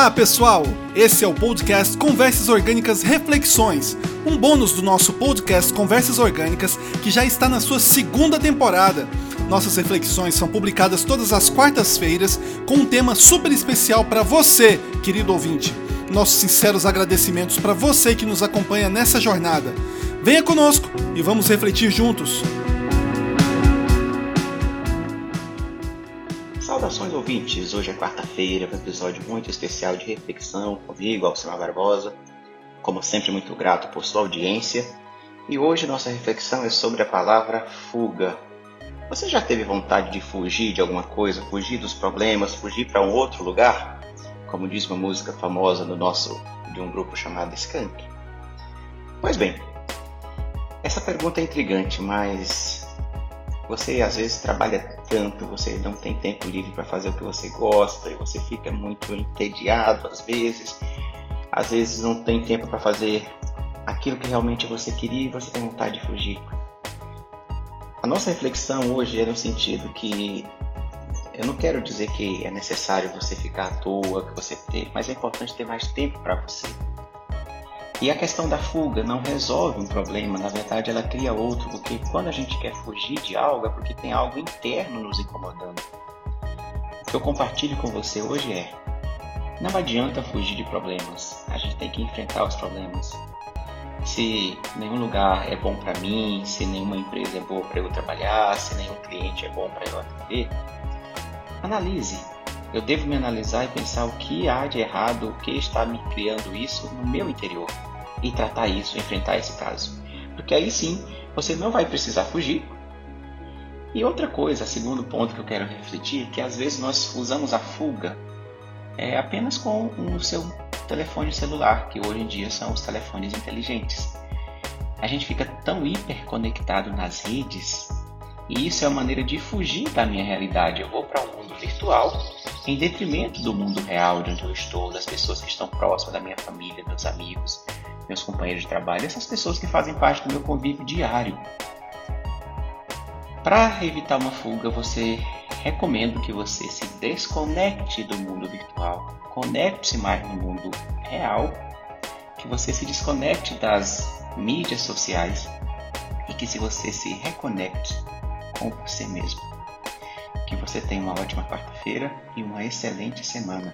Olá, pessoal! Esse é o podcast Conversas Orgânicas Reflexões, um bônus do nosso podcast Conversas Orgânicas que já está na sua segunda temporada. Nossas reflexões são publicadas todas as quartas-feiras com um tema super especial para você, querido ouvinte. Nossos sinceros agradecimentos para você que nos acompanha nessa jornada. Venha conosco e vamos refletir juntos. Saudações ouvintes, hoje é quarta-feira, um episódio muito especial de reflexão comigo, Alcimar Barbosa. Como sempre, muito grato por sua audiência. E hoje nossa reflexão é sobre a palavra fuga. Você já teve vontade de fugir de alguma coisa, fugir dos problemas, fugir para um outro lugar? Como diz uma música famosa do nosso de um grupo chamado Skank. Pois bem, essa pergunta é intrigante, mas você às vezes trabalha tanto, você não tem tempo livre para fazer o que você gosta e você fica muito entediado às vezes. Às vezes não tem tempo para fazer aquilo que realmente você queria e você tem vontade de fugir. A nossa reflexão hoje é no sentido que eu não quero dizer que é necessário você ficar à toa, que você ter, mas é importante ter mais tempo para você. E a questão da fuga não resolve um problema, na verdade ela cria outro, porque quando a gente quer fugir de algo é porque tem algo interno nos incomodando. O que eu compartilho com você hoje é: não adianta fugir de problemas, a gente tem que enfrentar os problemas. Se nenhum lugar é bom para mim, se nenhuma empresa é boa para eu trabalhar, se nenhum cliente é bom para eu atender, analise. Eu devo me analisar e pensar o que há de errado, o que está me criando isso no meu interior e tratar isso, enfrentar esse caso. Porque aí sim você não vai precisar fugir. E outra coisa, segundo ponto que eu quero refletir, que às vezes nós usamos a fuga é, apenas com o seu telefone celular, que hoje em dia são os telefones inteligentes. A gente fica tão hiperconectado nas redes e isso é uma maneira de fugir da minha realidade. Eu vou para um mundo virtual em detrimento do mundo real de onde eu estou, das pessoas que estão próximas da minha família, meus amigos, meus companheiros de trabalho, essas pessoas que fazem parte do meu convívio diário. Para evitar uma fuga, você recomendo que você se desconecte do mundo virtual, conecte-se mais no mundo real, que você se desconecte das mídias sociais e que se você se reconecte com você mesmo. Que você tenha uma ótima quarta-feira e uma excelente semana.